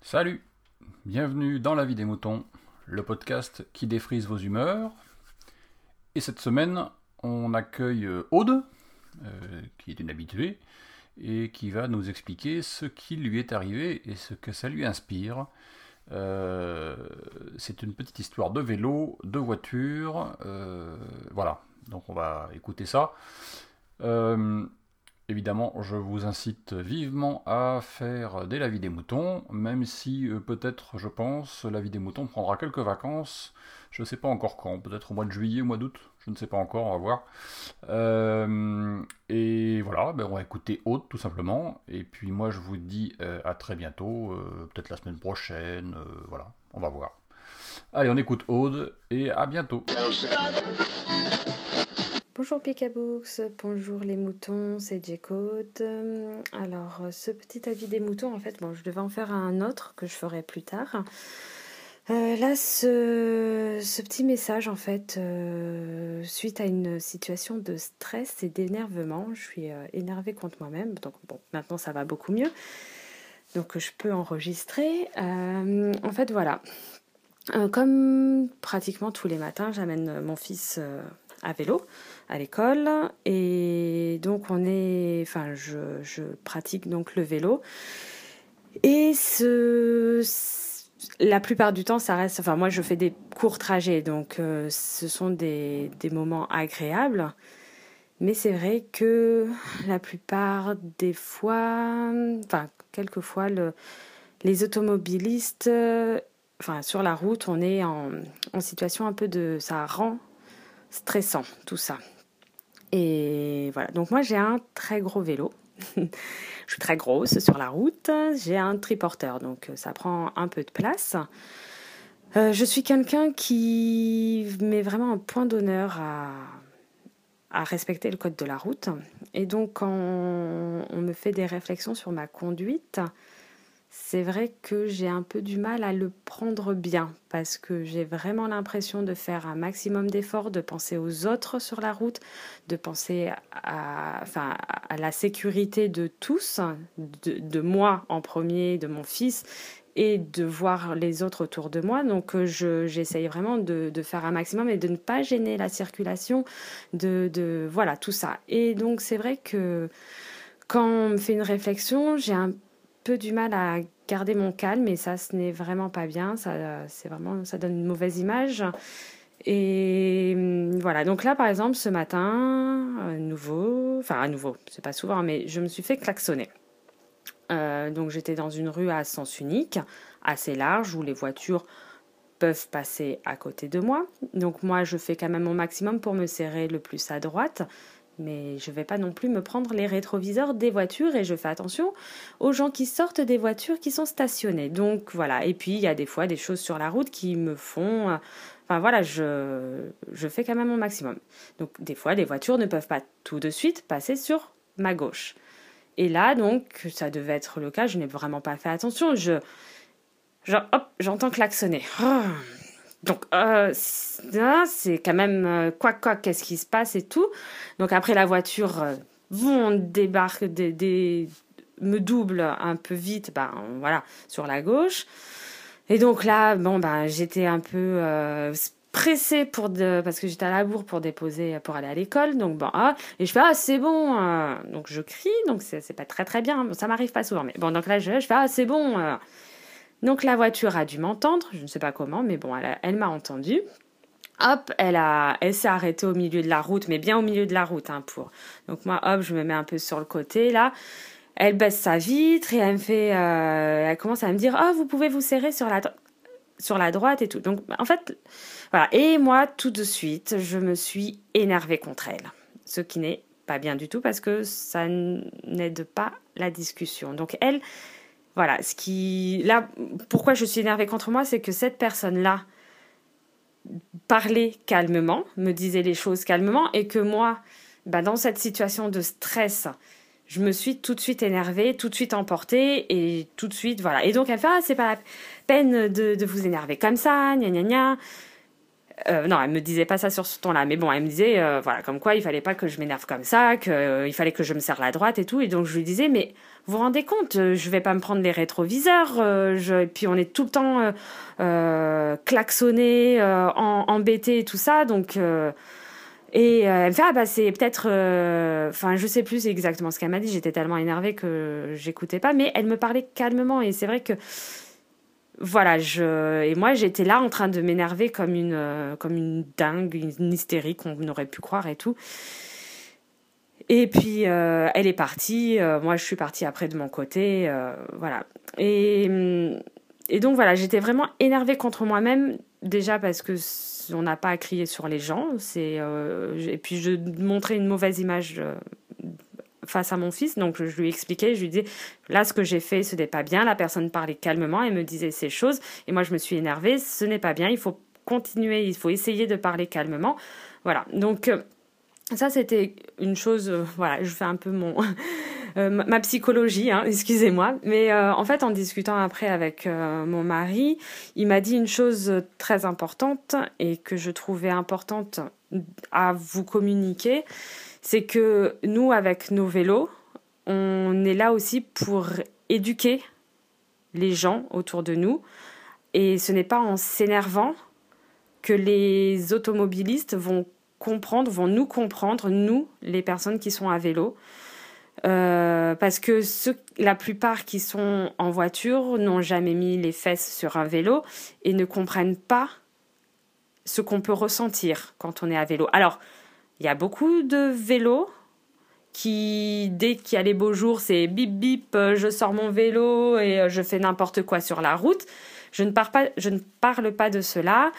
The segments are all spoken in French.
Salut Bienvenue dans La vie des moutons, le podcast qui défrise vos humeurs. Et cette semaine, on accueille Aude, euh, qui est une habituée, et qui va nous expliquer ce qui lui est arrivé et ce que ça lui inspire. Euh, c'est une petite histoire de vélo, de voiture, euh, voilà. Donc on va écouter ça. Euh, évidemment, je vous incite vivement à faire des lavis des moutons, même si euh, peut-être, je pense, la vie des moutons prendra quelques vacances. Je ne sais pas encore quand, peut-être au mois de juillet, au mois d'août, je ne sais pas encore, on va voir. Euh, et voilà, ben on va écouter Aude tout simplement. Et puis moi, je vous dis à très bientôt, peut-être la semaine prochaine, voilà, on va voir. Allez, on écoute Aude et à bientôt. Bonjour Picabooks, bonjour les moutons, c'est J-Code. Euh, Alors, euh, ce petit avis des moutons, en fait, bon, je devais en faire un autre que je ferai plus tard. Euh, là, ce, petit message, en fait, suite à une situation de stress et d'énervement, je suis énervée contre moi-même, donc bon, maintenant ça va beaucoup mieux. Donc, je peux enregistrer. En fait, voilà. Comme pratiquement tous les matins, j'amène mon fils à vélo à l'école. Et donc on est enfin je, je pratique donc le vélo. Et ce la plupart du temps ça reste enfin moi je fais des courts trajets. Donc euh, ce sont des, des moments agréables. Mais c'est vrai que la plupart des fois enfin quelquefois le, les automobilistes euh, enfin sur la route on est en, en situation un peu de ça rend stressant tout ça et voilà, donc moi j'ai un très gros vélo. je suis très grosse sur la route. J'ai un triporteur, donc euh, ça prend un peu de place. Euh, je suis quelqu'un qui met vraiment un point d'honneur à, respecter le code de la route. Et donc quand on me fait des réflexions sur ma conduite, c'est vrai que j'ai un peu du mal à le prendre bien parce que j'ai vraiment l'impression de faire un maximum d'efforts, de penser aux autres sur la route, de penser à, enfin, à la sécurité de tous, de, de moi en premier, de mon fils et de voir les autres autour de moi. Donc euh, je, j'essaye vraiment de, de, faire un maximum et de ne pas gêner la circulation, de, de voilà tout ça. Et donc c'est vrai que quand on me fait une réflexion, j'ai un peu du mal à garder mon calme et ça ce n'est vraiment pas bien. Ça c'est vraiment ça donne une mauvaise image. Et hum, voilà. Donc là par exemple ce matin à nouveau enfin à nouveau c'est pas souvent mais je me suis fait klaxonner. Euh, donc j'étais dans une rue à sens unique assez large où les voitures peuvent passer à côté de moi. Donc moi je fais quand même mon maximum pour me serrer le plus à droite mais je ne vais pas non plus me prendre les rétroviseurs des voitures et je fais attention aux gens qui sortent des voitures qui sont stationnées. Donc voilà, et puis il y a des fois des choses sur la route qui me font... Enfin voilà, je, je fais quand même mon maximum. Donc des fois, les voitures ne peuvent pas tout de suite passer sur ma gauche. Et là, donc, ça devait être le cas, je n'ai vraiment pas fait attention. Je... Hop, j'entends klaxonner. Oh donc, euh, c'est quand même euh, quoi, quoi, qu'est-ce qui se passe et tout. Donc, après, la voiture, euh, vont débarque, des, me double un peu vite, ben voilà, sur la gauche. Et donc là, bon, ben j'étais un peu euh, pressée pour parce que j'étais à la bourre pour déposer, pour aller à l'école. Donc, bon, ah, et je fais, ah, c'est bon. Donc, je crie, donc c'est pas très, très bien. Bon, ça m'arrive pas souvent, mais bon, donc là, je, fais, ah, c'est bon. Donc la voiture a dû m'entendre, je ne sais pas comment, mais bon, elle, m'a entendu. Hop, elle, elle s'est arrêtée au milieu de la route, mais bien au milieu de la route, hein, pour. Donc moi, hop, je me mets un peu sur le côté, là. Elle baisse sa vitre et elle me fait, euh, elle commence à me dire, oh, vous pouvez vous serrer sur la, sur la droite et tout. Donc, en fait, voilà. Et moi, tout de suite, je me suis énervée contre elle. Ce qui n'est pas bien du tout parce que ça n'aide pas la discussion. Donc, elle, voilà, ce qui là pourquoi je suis énervée contre moi, c'est que cette personne-là parlait calmement, me disait les choses calmement et que moi, bah, dans cette situation de stress, je me suis tout de suite énervée, tout de suite emportée et tout de suite voilà. Et donc elle fait ah c'est pas la peine de, de vous énerver comme ça, gna gna gna. Euh, non, elle me disait pas ça sur ce ton-là, mais bon, elle me disait, euh, voilà, comme quoi il fallait pas que je m'énerve comme ça, qu'il euh, fallait que je me serre la droite et tout. Et donc je lui disais, mais vous vous rendez compte, je vais pas me prendre les rétroviseurs, je, et puis on est tout le temps klaxonné, embêté et tout ça, donc. et elle me fait, ah bah c'est peut-être. Enfin, je sais plus exactement ce qu'elle m'a dit, j'étais tellement énervée que j'écoutais pas, mais elle me parlait calmement, et c'est vrai que voilà, je et moi j'étais là en train de m'énerver comme une euh, comme une dingue, une hystérique, on aurait pu croire et tout. Et puis euh, elle est partie, euh, moi je suis partie après de mon côté, voilà. Et et donc voilà, j'étais vraiment énervée contre moi-même déjà parce que on n'a pas à crier sur les gens, c'est et puis je montrais une mauvaise image face à mon fils. Donc je lui expliquais, je lui disais, là ce que j'ai fait, ce n'est pas bien. La personne parlait calmement et me disait ces choses. Et moi je me suis énervée, ce n'est pas bien, il faut continuer, il faut essayer de parler calmement. Voilà, donc euh, ça c'était une chose, euh, voilà, je fais un peu mon... Euh, ma psychologie, hein, excusez-moi. Mais en fait, en discutant après avec mon mari, il m'a dit une chose très importante et que je trouvais importante à vous communiquer c'est que nous, avec nos vélos, on est là aussi pour éduquer les gens autour de nous. Et ce n'est pas en s'énervant que les automobilistes vont comprendre, vont nous comprendre, nous, les personnes qui sont à vélo. Euh, parce que la plupart qui sont en voiture n'ont jamais mis les fesses sur un vélo et ne comprennent pas ce qu'on peut ressentir quand on est à vélo. Alors, il y a beaucoup de vélos qui, dès qu'il y a les beaux jours, c'est bip bip, euh, je sors mon vélo et euh, je fais n'importe quoi sur la route. Je ne, parle pas, je ne parle pas de cela.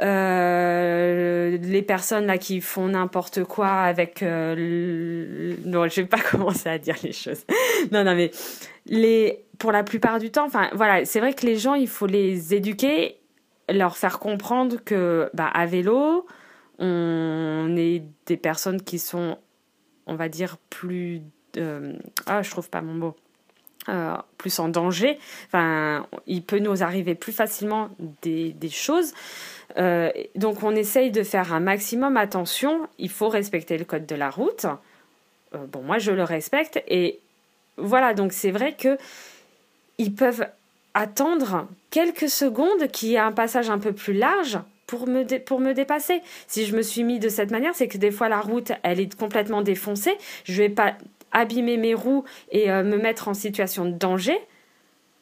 Euh, les personnes là qui font n'importe quoi avec... Euh, non, je vais pas commencer à dire les choses. non, non, mais les, pour la plupart du temps, voilà, c'est vrai que les gens, il faut les éduquer, leur faire comprendre que bah, à vélo, on est des personnes qui sont, on va dire, plus... Euh, ah, je trouve pas mon mot. Euh, plus en danger. Enfin, il peut nous arriver plus facilement des, choses. Euh, donc, on essaye de faire un maximum attention. Il faut respecter le code de la route. bon, moi, je le respecte. Et voilà, donc c'est vrai que ils peuvent attendre quelques secondes qu'il y ait un passage un peu plus large pour me, pour me dépasser. Si je me suis mis de cette manière, c'est que des fois la route, elle est complètement défoncée. Je vais pas abîmer mes roues et euh, me mettre en situation de danger.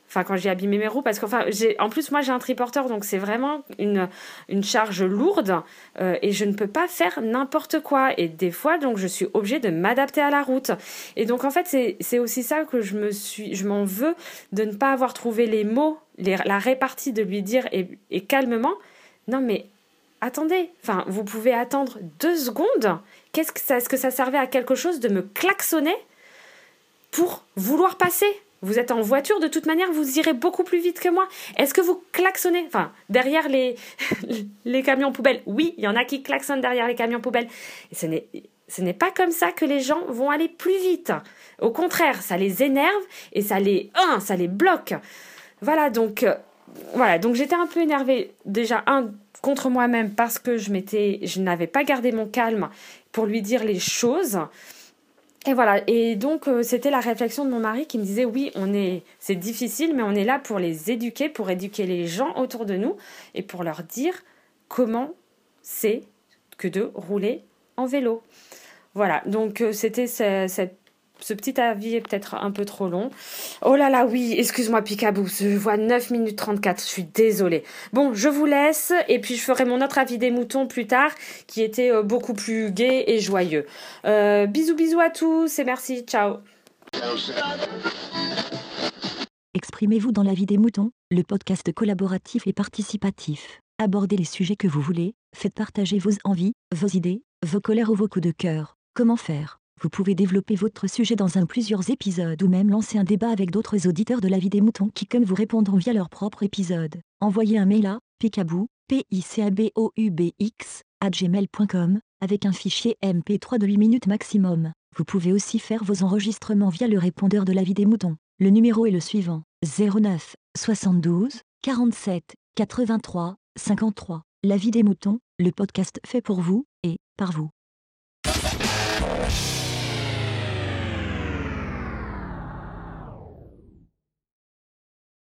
Enfin, quand j'ai abîmé mes roues, parce qu'enfin, en plus, moi, j'ai un triporteur, donc c'est vraiment une, une charge lourde euh, et je ne peux pas faire n'importe quoi. Et des fois, donc, je suis obligée de m'adapter à la route. Et donc, en fait, c'est, aussi ça que je me suis, je m'en veux de ne pas avoir trouvé les mots, la répartie de lui dire et calmement, non mais attendez, enfin vous pouvez attendre deux secondes. Qu'est-ce que ça, est-ce que ça servait à quelque chose de me klaxonner pour vouloir passer? Vous êtes en voiture, de toute manière, vous irez beaucoup plus vite que moi. Est-ce que vous klaxonnez? Enfin, derrière les, camions poubelles. Oui, il y en a qui klaxonnent derrière les camions poubelles. Ce n'est, pas comme ça que les gens vont aller plus vite. Au contraire, ça les énerve et ça les, ça les bloque. Voilà, donc euh, voilà, j'étais un peu énervée déjà un contre moi-même parce que je m'étais je n'avais pas gardé mon calme pour lui dire les choses. Et voilà, et donc euh, c'était la réflexion de mon mari qui me disait oui, on est c'est difficile mais on est là pour les éduquer, pour éduquer les gens autour de nous et pour leur dire comment c'est que de rouler en vélo. Voilà, donc euh, c'était cette ce petit avis est peut-être un peu trop long. Oh là là, oui, excuse-moi Picabou, je vois 9 minutes 34, je suis désolée. Bon, je vous laisse et puis je ferai mon autre avis des moutons plus tard qui était euh, beaucoup plus gai et joyeux. Euh, bisous bisous à tous et merci, ciao. Exprimez-vous dans la vie des moutons, le podcast collaboratif et participatif. Abordez les sujets que vous voulez, faites partager vos envies, vos idées, vos colères ou vos coups de cœur. Comment faire? Vous pouvez développer votre sujet dans un plusieurs épisodes ou même lancer un débat avec d'autres auditeurs de la vie des moutons qui comme vous répondront via leur propre épisode. Envoyez un mail à picabou, p i c a b o u b x à gmail.com avec un fichier MP3 de 8 minutes maximum. Vous pouvez aussi faire vos enregistrements via le répondeur de la vie des moutons. Le numéro est le suivant 09 72 47 83 53. La vie des moutons, le podcast fait pour vous et par vous.